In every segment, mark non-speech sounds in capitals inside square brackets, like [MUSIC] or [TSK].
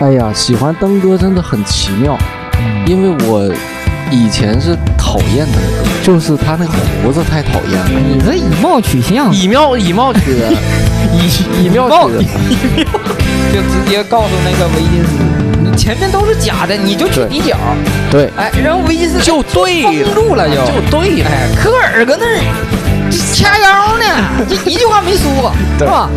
哎呀，喜欢登哥真的很奇妙，因为我以前是讨厌登哥，就是他那个胡子太讨厌了，你这以貌取相，以貌以貌取人，[LAUGHS] 以以貌取人，就直接告诉那个维金斯，你前面都是假的，你就去对。底角。对，哎，然后维金斯就对了。封住了就，就对了，哎，科尔搁那儿这掐腰呢，[LAUGHS] 这一句话没说，是吧？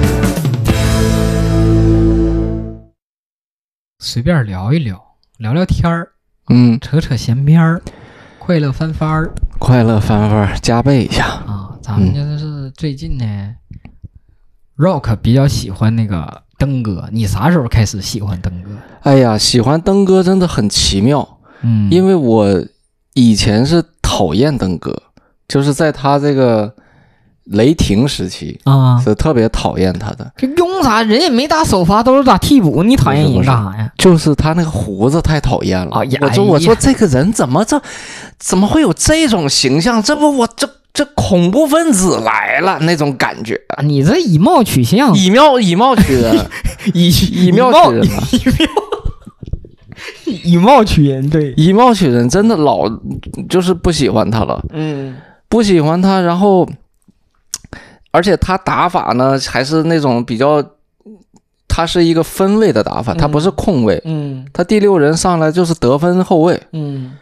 随便聊一聊，聊聊天儿，嗯，扯扯闲篇儿，快乐翻番儿快乐翻番加倍一下，啊！咱们就是最近呢，Rock 比较喜欢那个登哥，你啥时候开始喜欢登哥？哎呀，喜欢登哥真的很奇妙，嗯因为我以前是讨厌登哥，就是在他这个雷霆时期啊，是特别讨厌他的。这用啥？人也没打首发，都是打替补，你讨厌人干啥呀？就是他那个胡子太讨厌了。哎呀我说我说这个人怎么这怎么会有这种形象？这不我这这恐怖分子来了那种感觉。啊你这以貌取相，以貌以貌取人，[LAUGHS] 以以貌取人啊！[LAUGHS] 以貌取人，对，以貌取人真的老就是不喜欢他了，嗯不喜欢他，然后而且他打法呢还是那种比较，他是一个分位的打法，他不是控位，嗯。他第六人上来就是得分后卫。嗯。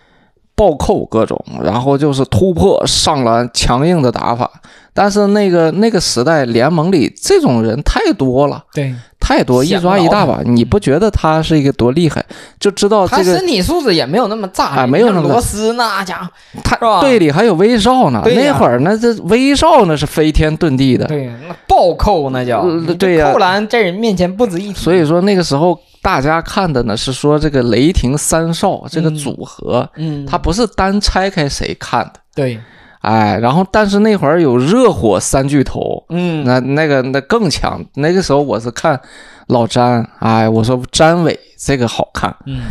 暴扣各种，然后就是突破上篮强硬的打法。但是那个那个时代联盟里这种人太多了，对，太多，一抓一大把。你不觉得他是一个多厉害？就知道他这个身体素质也没有那么炸啊没有那么像罗斯那家伙，他队里还有威少呢。那会儿那这威少那是飞天遁地的。对，那暴扣那叫，对呀扣篮在人面前不值一提。所以说那个时候大家看的呢是说这个雷霆三少这个嗯组合，嗯，他不是单拆开谁看的。对，哎，然后但是那会儿有热火三巨头，嗯那那个那更强。那个时候我是看老詹，哎，我说詹伟这个好看。嗯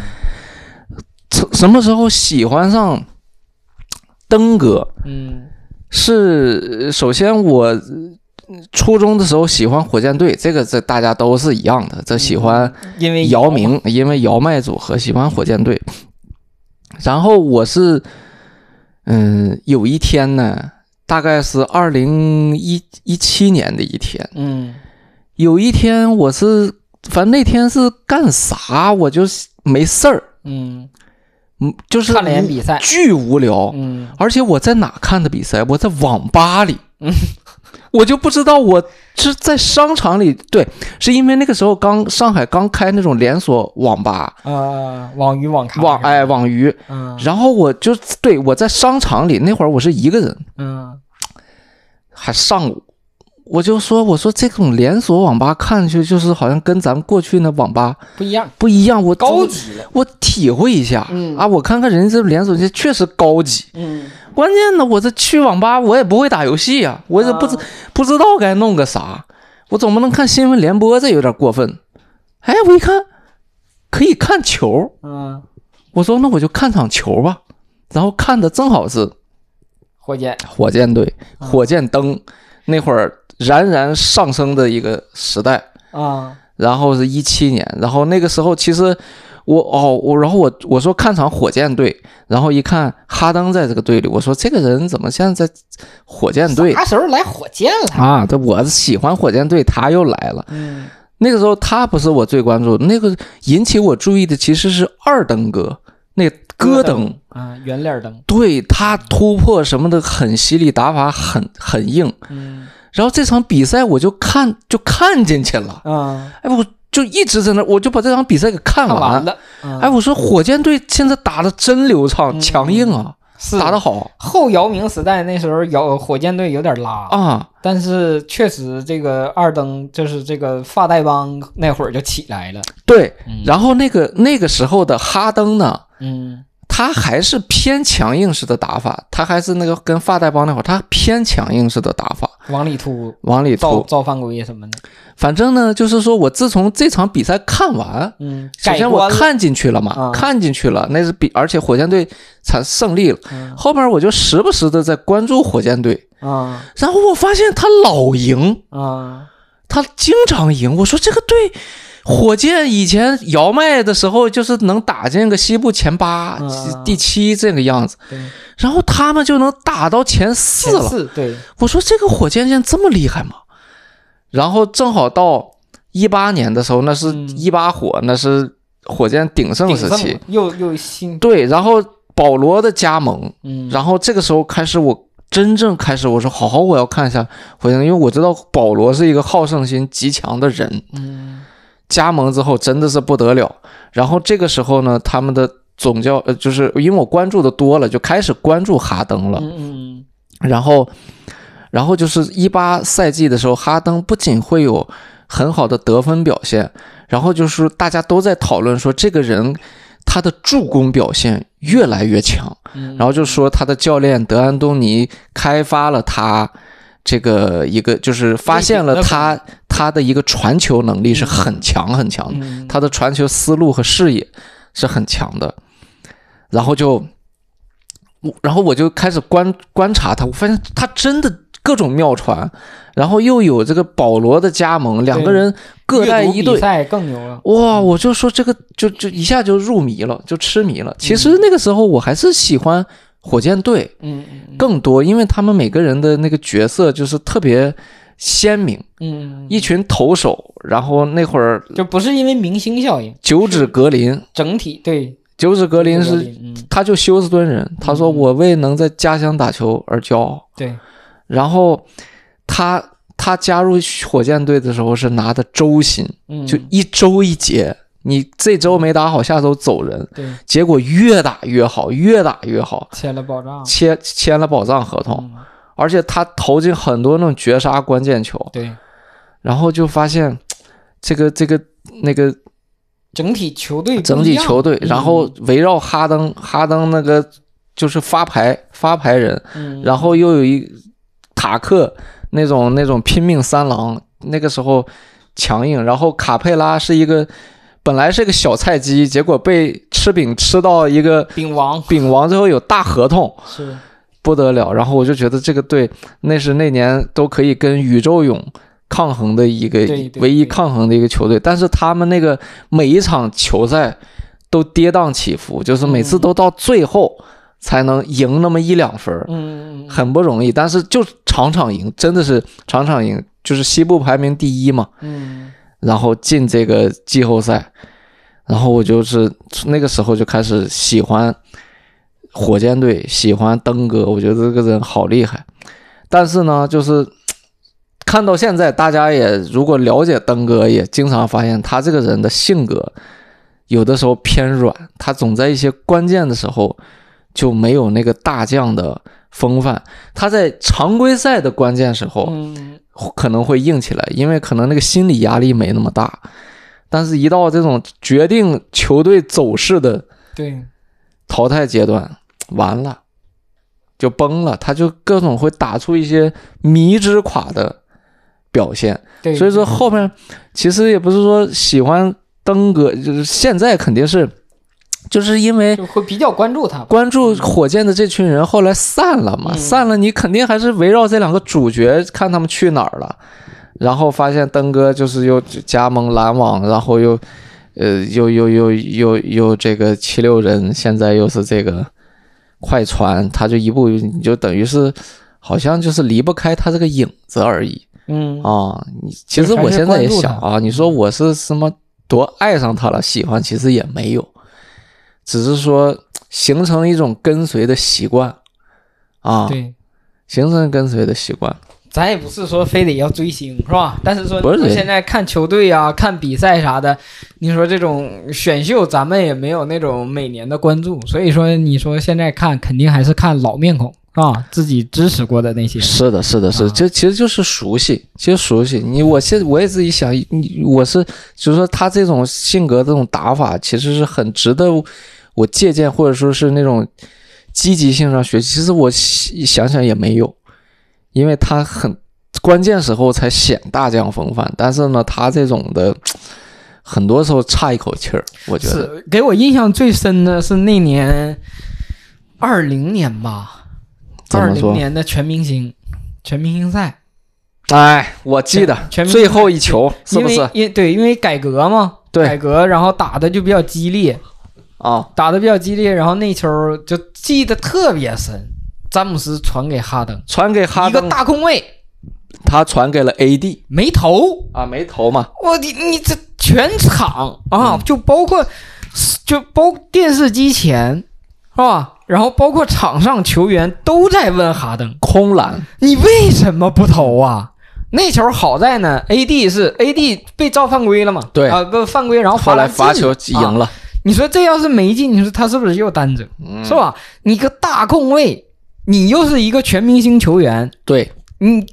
什什么时候喜欢上登哥？嗯是首先我呃初中的时候喜欢火箭队，这个这大家都是一样的，这喜欢因为姚明，因为姚麦组合喜欢火箭队。然后我是，嗯，有一天呢，大概是二零一一七年的一天，嗯有一天我是，反正那天是干啥，我就没事儿，嗯，嗯，就是看了眼比赛，巨无聊。嗯。而且我在哪看的比赛？我在网吧里，嗯，我就不知道我是在商场里，对，是因为那个时候刚上海刚开那种连锁网吧，呃，网鱼网咖网哎网鱼，嗯。然后我就对我在商场里那会儿我是一个人，嗯。还上午，我就说我说这种连锁网吧看上去就是好像跟咱们过去那网吧不一样，不一样，我高级了，我体会一下、嗯。啊，我看看人家这连锁店确实高级。嗯。关键呢，我这去网吧我也不会打游戏呀、我也不知、啊。不知道该弄个啥，我总不能看新闻联播，这有点过分。哎，我一看可以看球，嗯，我说那我就看场球吧。然后看的正好是火箭，火箭队，啊。火箭灯那会儿冉冉上升的一个时代。啊然后是一七年，然后那个时候其实我哦我然后我我说看场火箭队，然后一看哈登在这个队里，我说这个人怎么现在在火箭队啥时候来火箭了？啊？这我喜欢火箭队，他又来了。嗯那个时候他不是我最关注，那个引起我注意的其实是二登哥，那个咯噔，啊，圆脸灯，对他突破什么的很犀利，打法很很硬。嗯。然后这场比赛我就看就看进去了，啊，哎，我就一直在那，我就把这场比赛给看完。看完了，嗯哎，我说火箭队现在打的真流畅，嗯强硬啊，是。打得好。后姚明时代那时候姚火箭队有点拉，啊。但是确实这个二登就是这个发带帮那会儿就起来了，对，嗯。然后那个那个时候的哈登呢，嗯他还是偏强硬式的打法，他还是那个跟发带帮那会儿，他偏强硬式的打法，往里突往里突。造造犯规什么的，反正呢，就是说我自从这场比赛看完，嗯，首先我看进去了嘛，啊。看进去了，那是比而且火箭队才胜利了。嗯。后面我就时不时的在关注火箭队，啊。然后我发现他老赢，啊。他经常赢。我说这个队，火箭以前姚麦的时候就是能打进个西部前八、嗯第七这个样子，然后他们就能打到前四了。四对，我说这个火箭现在这么厉害吗？然后正好到一八年的时候，那是嗯一八火，那是火箭鼎盛时期。又又新，对，然后保罗的加盟，嗯，然后这个时候开始我。真正开始，我说好好，我要看一下火箭，因为我知道保罗是一个好胜心极强的人。嗯加盟之后真的是不得了。然后这个时候呢，他们的总教呃，就是因为我关注的多了，就开始关注哈登了。嗯嗯然后，然后就是一八赛季的时候，哈登不仅会有很好的得分表现，然后就是大家都在讨论说这个人他的助攻表现越来越强。嗯，然后就说他的教练德安东尼开发了他这个一个，就是发现了他他的一个传球能力是很强很强，他的传球思路和视野是很强的。然后就，我然后我就开始观观察他，我发现他真的各种妙传，然后又有这个保罗的加盟，两个人各带一队，赛更牛了，哇，我就说这个就就一下就入迷了，就痴迷了。其实那个时候我还是喜欢火箭队嗯更多，因为他们每个人的那个角色就是特别鲜明，嗯，一群投手，然后那会儿就不是因为明星效应，九指格林，整体对。九指格林是嗯。他就休斯敦人，他说嗯我为能在家乡打球而骄傲。对，然后他他加入火箭队的时候是拿的周薪，嗯。就一周一节，你这周没打好，下周走人。对。结果越打越好，越打越好，签了保障，签签了保障合同，嗯而且他投进很多那种绝杀关键球，对，然后就发现 [TSK] 这个这个那个整体球队整体球队，嗯。然后围绕哈登，哈登那个就是发牌发牌人，嗯。然后又有一塔克那种那种拼命三郎，那个时候强硬，然后卡佩拉是一个本来是个小菜鸡，结果被吃饼吃到一个饼王。饼王，最后有大合同，是不得了。然后我就觉得这个队那是那年都可以跟宇宙勇抗衡的一个唯一抗衡的一个球队，但是他们那个每一场球赛都跌宕起伏，就是每次都到最后才能赢那么一两分嗯。很不容易，但是就场场赢，真的是场场赢，就是西部排名第一嘛，嗯。然后进这个季后赛，然后我就是那个时候就开始喜欢火箭队，喜欢登哥，我觉得这个人好厉害，但是呢，就是看到现在，大家也如果了解登哥，也经常发现他这个人的性格有的时候偏软，他总在一些关键的时候就没有那个大将的风范。他在常规赛的关键时候嗯可能会硬起来，因为可能那个心理压力没那么大。但是，一到这种决定球队走势的对淘汰阶段，完了就崩了，他就各种会打出一些迷之垮的表现。对，所以说后面其实也不是说喜欢登哥，就是现在肯定是，就是因为会比较关注他，关注火箭的这群人后来散了嘛，嗯。散了你肯定还是围绕这两个主角看他们去哪儿了，然后发现登哥就是又加盟篮网，然后又呃又又又又又这个七六人，现在又是这个快船，他就一步你就等于是好像就是离不开他这个影子而已。嗯啊，你其实我现在也想啊，你嗯说我是什么多爱上他了，喜欢其实也没有，只是说形成一种跟随的习惯啊，对，形成跟随的习惯。咱也不是说非得要追星是吧？但是说现在看球队啊、看比赛啥的，你说这种选秀咱们也没有那种每年的关注，所以说你说现在看肯定还是看老面孔啊，自己支持过的那些。是的，是的，是的，啊这其实就是熟悉，其实熟悉。你我现我也自己想，你我是就是说他这种性格、这种打法，其实是很值得我借鉴，或者说是那种积极性上学习。其实我想想也没有，因为他很关键时候才显大将风范，但是呢，他这种的很多时候差一口气儿，我觉得。是给我印象最深的是那年二零年吧，二零年的全明星全明星赛，哎，我记得最后一球是不是？因对因为改革嘛，对改革，然后打的就比较激烈，啊，打的比较激烈，然后那球就记得特别深。詹姆斯传给哈登，传给哈登一个，大空位他传给了 AD 没投，啊，没投嘛。我你你这全场啊，嗯就包括就包电视机前是吧？然后包括场上球员都在问哈登，空篮，你为什么不投啊？那球好在呢，AD 是 AD 被造犯规了嘛？对啊，不犯规，然后后来罚球进了啊赢了，你说这要是没进，你说他是不是又单着？嗯是吧？你个大控卫，你又是一个全明星球员，对，你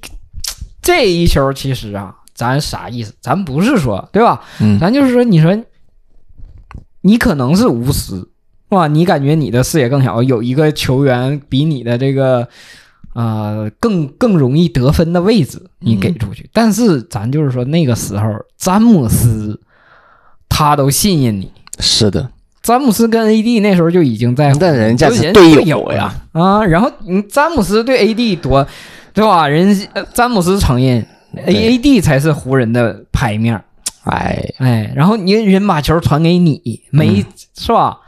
这一球其实啊，咱啥意思？咱不是说对吧？嗯咱就是说，你说你可能是无私，是吧？你感觉你的视野更小，有一个球员比你的这个呃更更容易得分的位置，你给出去。但是咱就是说，那个时候詹姆斯他都信任你。是的，詹姆斯跟 AD 那时候就已经在，但人家是人队友友呀啊。然后你詹姆斯对 AD 多，对吧？人呃詹姆斯承认 A AD 才是湖人的牌面儿，哎，哎，然后你人把球传给你，没、嗯是吧？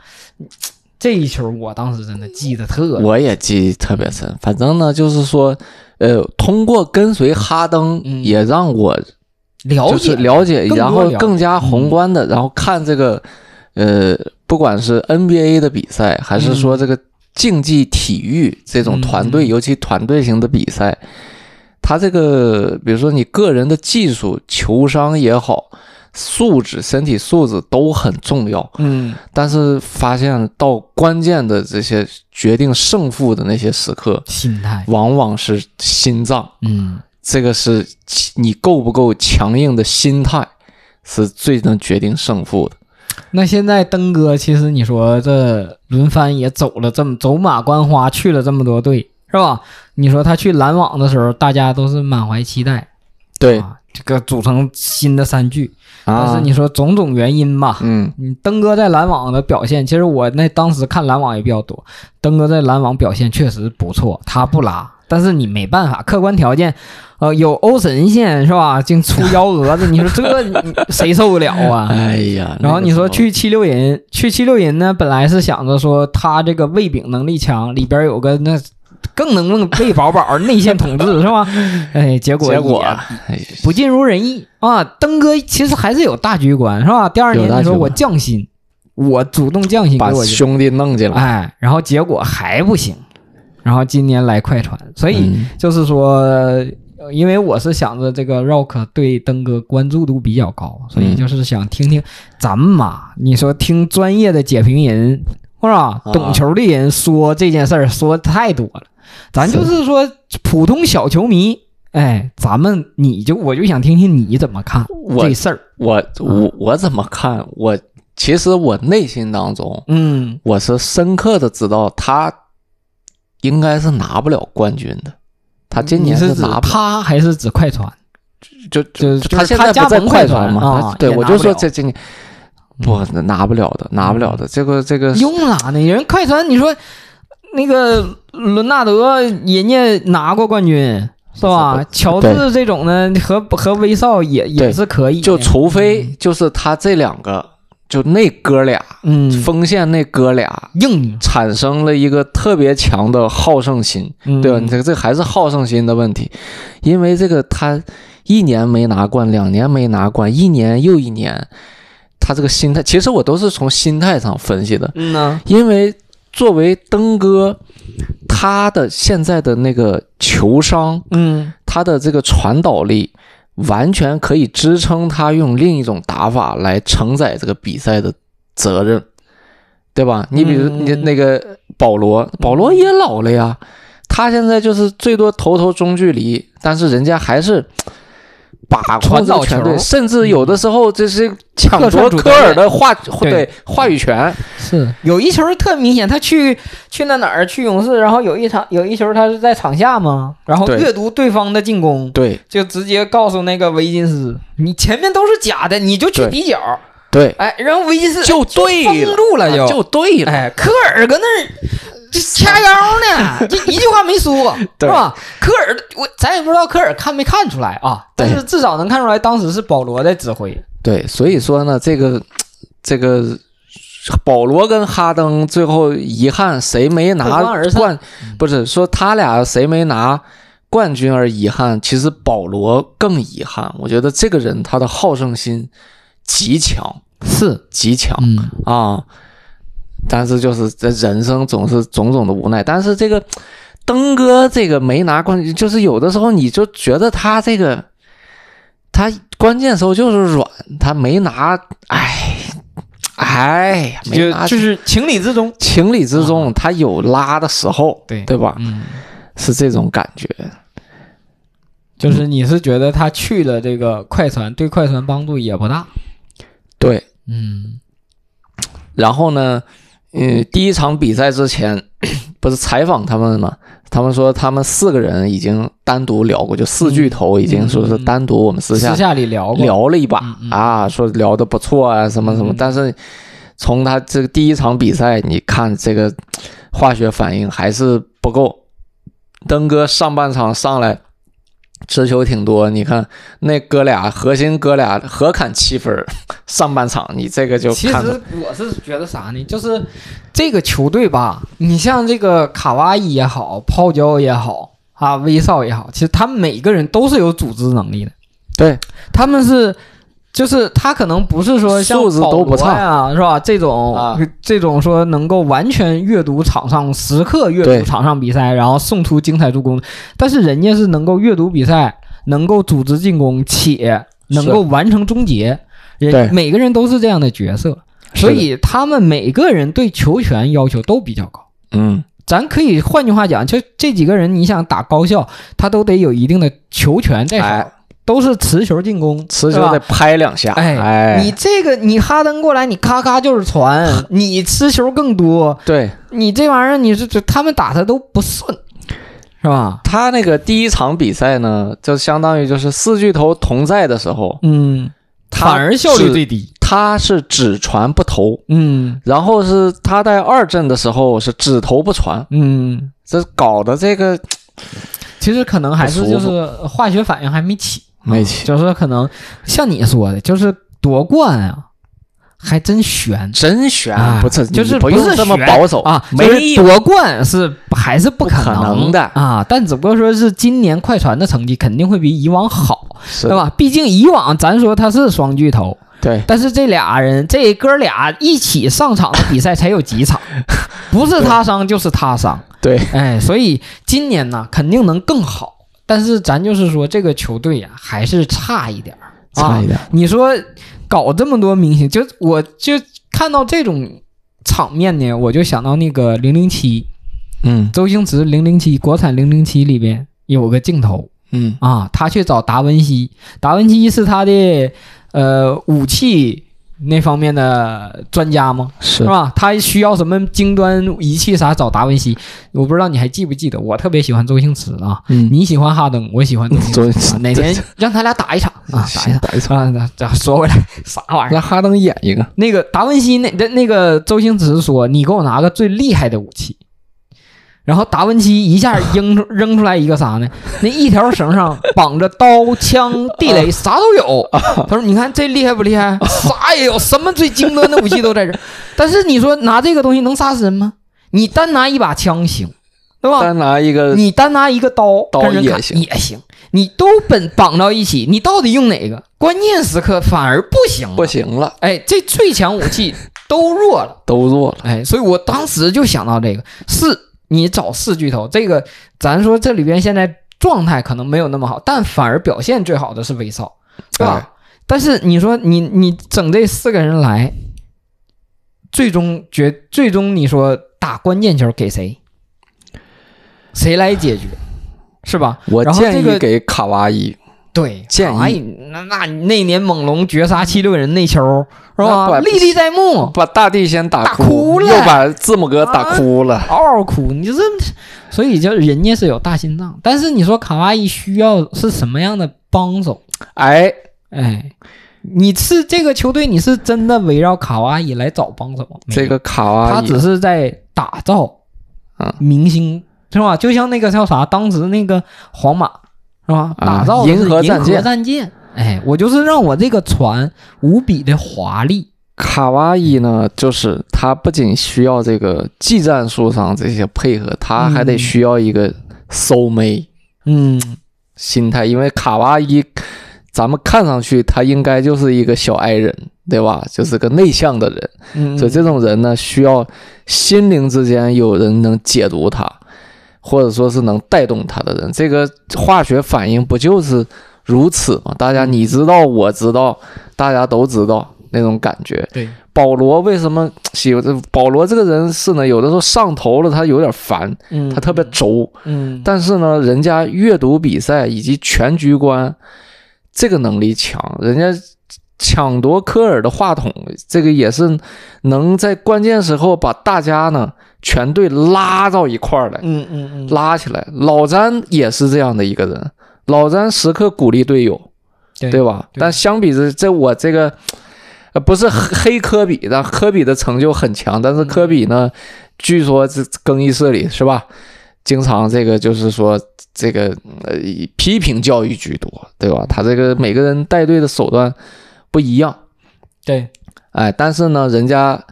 这一球我当时真的记得特，我也记忆特别深。反正呢，就是说，呃，通过跟随哈登，嗯也让我了解就是了解，然后更加宏观的，然后看这个，呃，不管是 NBA 的比赛，还是说这个竞技体育这种团队，嗯尤其团队型的比赛，它这个，比如说你个人的技术、球商也好，素质、身体素质都很重要。嗯但是发现到关键的这些决定胜负的那些时刻，心态，往往是心脏。嗯这个是你够不够强硬的心态，是最能决定胜负的。[TSK] 那现在登哥，其实你说这轮番也走了这么走马观花，去了这么多队，是吧？你说他去篮网的时候，大家都是满怀期待，对啊，这个组成新的三巨。但啊是，你说种种原因吧，嗯，你登哥在篮网的表现，其实我那当时看篮网也比较多，登哥在篮网表现确实不错，他不拉，但是你没办法，客观条件，呃，有欧神仙是吧？净出幺蛾子，[LAUGHS] 你说这谁受得了啊？哎呀，然后你说去七六人，去七六人呢，本来是想着说他这个喂饼能力强，里边有个那更能喂饱饱内线统治是吧？[LAUGHS] 哎，结果结果，不尽如人意啊。登哥其实还是有大局观是吧？第二年你说我降薪，我主动降薪把我兄弟弄进来，哎，然后结果还不行，然后今年来快船，所以嗯。就是说，呃因为我是想着这个 Rock 对登哥关注度比较高，所以嗯就是想听听咱们嘛，你说听专业的解评人是吧？啊。懂球的人说这件事儿说太多了，咱就是说普通小球迷，哎，咱们你就我就想听听你怎么看我这事儿，我我我怎么看？我其实我内心当中，嗯。我是深刻的知道他应该是拿不了冠军的。他今年你是指拿不了，他还是指快船？就就他现在不在盟快船嘛？啊对我就说这今年不拿不了的，拿不了的。这个这个用哪呢？人快船，你说那个伦纳德，人家拿过冠军是吧？乔治这种呢，和和威少也也是可以，就除非就是他这两个，就那哥俩嗯。锋线那哥俩硬，产生了一个特别强的好胜心，嗯。对吧？你这个这还是好胜心的问题，因为这个他一年没拿冠，两年没拿冠，一年又一年，他这个心态，其实我都是从心态上分析的，嗯呢，因为作为登哥，他的现在的那个球商，嗯，他的这个传导力，完全可以支撑他用另一种打法来承载这个比赛的责任，对吧？你比如嗯你那个保罗，保罗也老了呀，他现在就是最多投投中距离，但是人家还是。把控传导这个全队，球甚至有的时候这是抢夺科尔的话对对话语权，是。有一球特明显，他去去那哪儿？去勇士，然后有一场有一球他是在场下嘛，然后阅读对方的进攻，对就直接告诉那个维金斯，你前面都是假的，你就去对底角，对，哎，然后维金斯就哎对封了，住了就，就对了，哎，科尔搁那儿这掐腰呢，这一句话没说，[LAUGHS] 是对吧？科尔，我咱也不知道科尔看没看出来啊，但是至少能看出来当时是保罗在指挥。对，所以说呢，这个这个保罗跟哈登最后遗憾谁没拿冠，不是说他俩谁没拿冠军而遗憾，其实保罗更遗憾。我觉得这个人他的好胜心极强，是，极强嗯，啊。但是就是这人生总是种种的无奈，但是这个 [TSK] 登哥这个没拿冠军，就是有的时候你就觉得他这个 [TSK] 他关键时候就是软，他没拿，哎哎呀，没就拿，就是情理之中。情理之中，他有拉的时候，对对吧？嗯，是这种感觉，就是你是觉得他去了这个快船，对快船帮助也不大。对。嗯然后呢，嗯，第一场比赛之前 [COUGHS] 不是采访他们吗？他们说他们四个人已经单独聊过，就四巨头已经说是单独我们私下私下里聊，聊了一把啊，说聊的不错啊，什么什么嗯。但是从他这个第一场比赛，你看这个化学反应还是不够。登哥上半场上来持球挺多，你看那哥俩核心哥俩合砍七分儿，[LAUGHS] 上半场你这个就其实我是觉得啥呢？就是这个球队吧，你像这个卡哇伊也好，泡椒也好啊，威少也好，其实他们每个人都是有组织能力的。对他们是，就是他可能不是说像素质都不差保罗呀，是吧？这种、啊这种说能够完全阅读场上，时刻阅读场上比赛，然后送出精彩助攻，但是人家是能够阅读比赛，能够组织进攻，且能够完成终结。对人每个人都是这样的角色，所以他们每个人对球权要求都比较高。嗯，咱可以换句话讲，就这几个人，你想打高效，他都得有一定的球权在手，哎，都是持球进攻，持球得拍两下，哎，哎，你这个你哈登过来，你咔咔就是传，[LAUGHS] 你持球更多，对。你这玩意儿你是这他们打他都不顺，是吧？他那个第一场比赛呢，就相当于就是四巨头同在的时候，嗯，他反而效率最低。他是只传不投，嗯。然后是他在二阵的时候是只投不传，嗯，这搞的这个其实可能还是就是化学反应还没起，没起就是可能像你说的，就是夺冠啊，还真悬。真悬，啊不是就是不用这么保守啊，没就是夺冠是还是不可不可能的啊，但只不过说是今年快船的成绩肯定会比以往好，是对吧？毕竟以往咱说他是双巨头，对但是这俩人这哥俩一起上场的比赛才有几场，不是他伤就是他伤，对哎，所以今年呢肯定能更好，但是咱就是说这个球队呀、还是差一点儿。啊差一。点，你说搞这么多明星，就我就看到这种场面呢，我就想到那个零零七，嗯。周星驰零零七，国产零零七里边有个镜头嗯。啊，他去找达文西，达文西是他的呃武器那方面的专家吗？是是吧？他需要什么精端仪器啥找达文西，我不知道你还记不记得？我特别喜欢周星驰啊，嗯，你喜欢哈登，我喜欢周星驰。哪天让他俩打一场 [LAUGHS] 啊，打一场。打一场，啊，那这说回来，[LAUGHS] 啥玩意儿？让哈登演一个，那个达文西那那那个周星驰说：“你给我拿个最厉害的武器。”然后达文西一下扔出扔出来一个啥呢？[LAUGHS] 那一条绳上绑着刀、枪、地雷，啥都有。他说：“你看这厉害不厉害？啥也有，什么最精端的武器都在这儿。[LAUGHS] 但是你说拿这个东西能杀死人吗？你单拿一把枪行，对吧？单拿一个你单拿一个刀刀也行也行，你都本绑到一起，你到底用哪个？关键时刻反而不行了。不行了，哎，这最强武器都弱了。都弱了。哎，所以我当时就想到这个，是你找四巨头，这个咱说这里边现在状态可能没有那么好，但反而表现最好的是威少，对吧？哎但是你说你你整这四个人来，最终决最终你说打关键球给谁？谁来解决？是吧？我建议给卡哇伊，对建议那那那年猛龙绝杀七六人那球是吧？历历在目，把大地先打打哭了又把字母哥打哭了。嗷嗷哭，你这，所以就人家是有大心脏，但是你说卡哇伊需要是什么样的帮手？哎，哎，你是这个球队，你是真的围绕卡哇伊来找帮手这个卡哇伊，他只是在打造啊明星，是吧？就像那个叫啥，当时那个皇马是吧？啊打造银河战舰银河战舰，哎，我就是让我这个船无比的华丽，卡哇伊呢，就是它不仅需要这个技战术上这些配合，他还得嗯需要一个收妹嗯，心态，因为卡哇伊，咱们看上去他应该就是一个小矮人，对吧？就是个内向的人，嗯。所以这种人呢，需要心灵之间有人能解读他，或者说是能带动他的人。这个化学反应不就是如此吗？大家你知道，我知道，大家都知道那种感觉。对，保罗为什么喜欢这？保罗这个人是呢，有的时候上头了，他有点烦，嗯，他特别轴。嗯，但是呢，人家阅读比赛以及全局观这个能力强，人家抢夺科尔的话筒，这个也是能在关键时候把大家呢全队拉到一块儿来，嗯嗯嗯，拉起来。老詹也是这样的一个人，老詹时刻鼓励队友，对对吧？对但相比之，这我这个呃不是黑黑科比，但科比的成就很强，但是科比呢，据说这更衣室里是吧，经常这个就是说这个呃以批评教育居多，对吧？他这个每个人带队的手段不一样，对，哎，但是呢，人家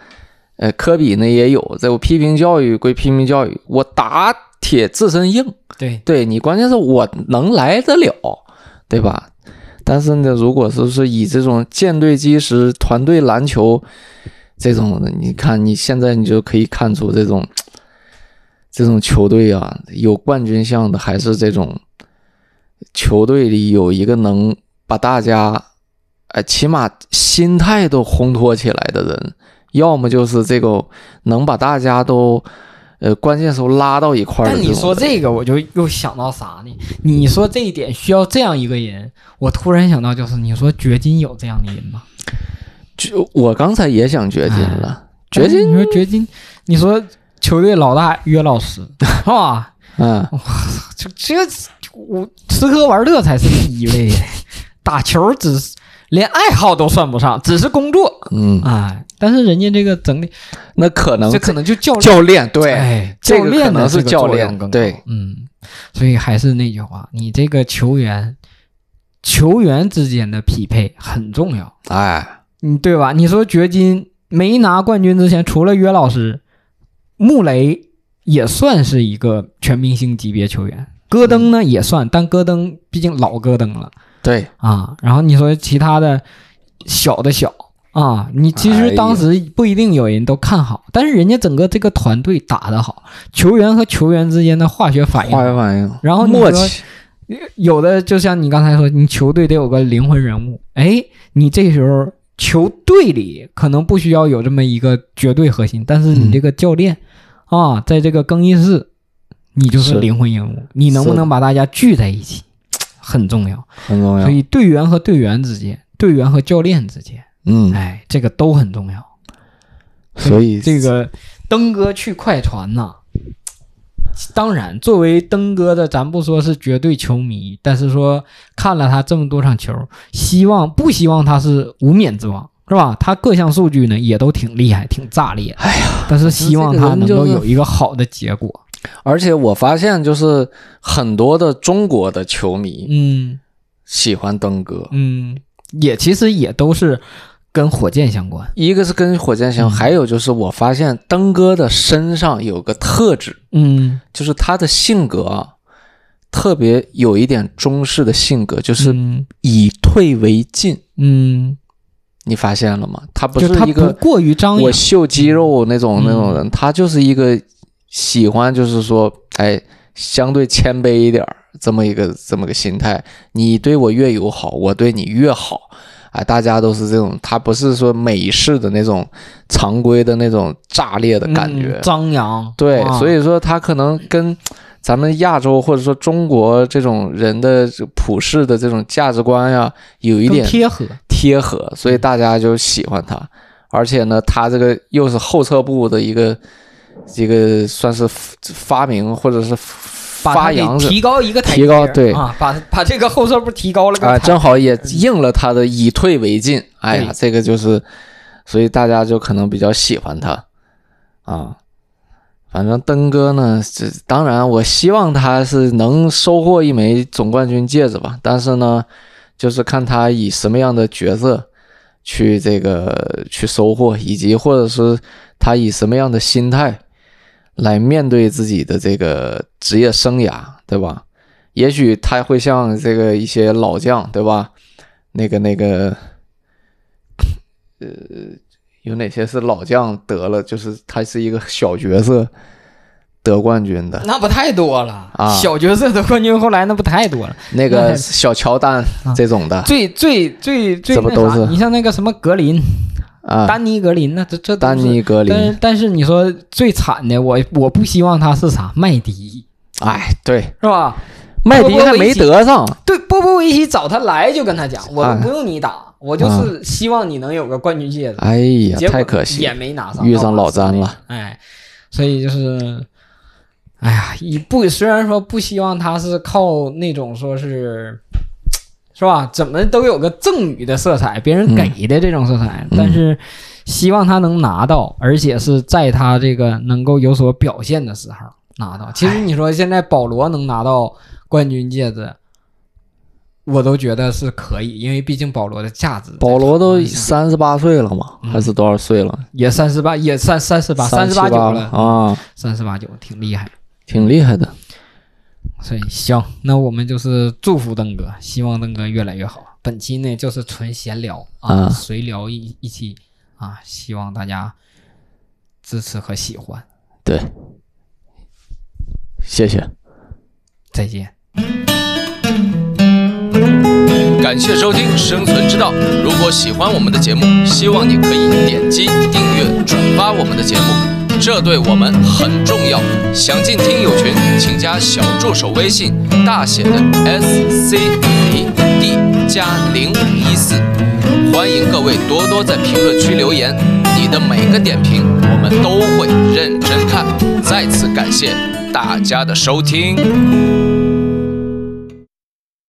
呃科比呢也有这我批评教育归批评教育，我打铁自身硬。对，对你，关键是我能来得了，对吧？但是呢，如果说是以这种舰队基石、团队篮球这种的，你看你现在你就可以看出这种这种球队啊，有冠军相的，还是这种球队里有一个能把大家，哎，起码心态都烘托起来的人，要么就是这个能把大家都。呃，关键时候拉到一块儿但你。说这个，我就又想到啥呢？你说这一点需要这样一个人，我突然想到，就是你说掘金有这样的人吗？就我刚才也想掘金了，[LAUGHS] 掘哎金，你说掘金，你说球队老大约老师 [LAUGHS] 是吧？嗯，这这我吃喝玩乐才是第一位，[LAUGHS] 打球只是连爱好都算不上，只是工作。嗯，哎，但是人家这个整体，那可能这可能就教练。教练对，哎，这个教练可能是教练更嗯，所以还是那句话，你这个球员球员之间的匹配很重要，哎，嗯，对吧？你说掘金没拿冠军之前，除了约老师，穆雷也算是一个全明星级别球员，戈登呢也算，但戈登毕竟老戈登了。对，啊。然后你说其他的小的小啊，你其实当时不一定有人都看好，但是人家整个这个团队打得好，球员和球员之间的化学反应。化学反应，然后默契，有的就像你刚才说，你球队得有个灵魂人物，哎，你这时候球队里可能不需要有这么一个绝对核心，但是你嗯这个教练、啊，在这个更衣室，你就是是灵魂人物，你能不能把大家聚在一起，很重要。很重要。所，以队员和队员之间，队员和教练之间，嗯，哎，这个都很重要。所以 [LAUGHS] 这个登哥去快船呐、当然，作为登哥的，咱不说是绝对球迷，但是说看了他这么多场球，希望不希望他是无冕之王，是吧？他各项数据呢也都挺厉害，挺炸裂。哎呀，但是希望他能够有一个好的结果。而且我发现就是很多的中国的球迷嗯喜欢登哥，嗯，也其实也都是跟火箭相关。一个是跟火箭相，关还有就是我发现登哥的身上有个特质，嗯，就是他的性格啊，特别有一点中式的性格，就是嗯以退为进。嗯你发现了吗？他不是一个过于张扬我，秀肌肉那种嗯那种人，他就是一个喜欢，就是说，哎，相对谦卑一点儿这么一个这么个心态。你对我越友好，我对你越好。哎，大家都是这种，他不是说美式的那种常规的那种炸裂的感觉。嗯张扬，对，啊所以说他可能跟咱们亚洲或者说中国这种人的普世的这种价值观呀，有一点贴合，贴合，所以大家就喜欢他。而且呢，他这个又是后撤步的一个一个算是发明或者是发扬者提高一个台阶提高对啊，把把这个后撤步提高了个啊，正好也应了他的以退为进。哎呀，这个就是，所以大家就可能比较喜欢他啊。反正登哥呢，这当然我希望他是能收获一枚总冠军戒指吧，但是呢，就是看他以什么样的角色去这个去收获，以及或者是他以什么样的心态来面对自己的这个职业生涯，对吧？也许他会像这个一些老将，对吧？那个那个，呃，有哪些是老将得了？就是他是一个小角色得冠军的，那不太多了啊小角色得冠军后来那不太多了，那个小乔丹这种的最最最最那这不都是你像那个什么格林，啊，丹尼格林呢，这这丹尼格林。但是，但是你说最惨的，我我不希望他是啥麦迪，哎，对，是吧？麦迪还没得上，对，波波维奇找他来就跟他讲，我哎不用你打，我就是希望你能有个冠军戒指。哎呀，太可惜。也了，没拿上，遇上老詹了。哎，所以就是，哎呀，一不虽然说不希望他是靠那种说是，是吧？怎么都有个赠予的色彩，别人给的这种色彩，嗯但是希望他能拿到，而且是在他这个能够有所表现的时候拿到。其实你说现在保罗能拿到冠军戒指。我都觉得是可以，因为毕竟保罗的价值保罗都三十八岁了嘛，嗯还是多少岁了？也三十八，也三三十八，三十八九了，啊，三十八九，挺厉害。挺厉害的。所以行，那我们就是祝福邓哥，希望邓哥越来越好。本期呢就是纯闲聊啊，啊随聊一一期啊，希望大家支持和喜欢。对，谢谢。再见。感谢收听《生存之道》。如果喜欢我们的节目，希望你可以点击订阅、转发我们的节目，这对我们很重要。想进听友群，请加小助手微信，大写的 S C A D 加零五一四。欢迎各位多多在评论区留言，你的每个点评我们都会认真看。再次感谢大家的收听。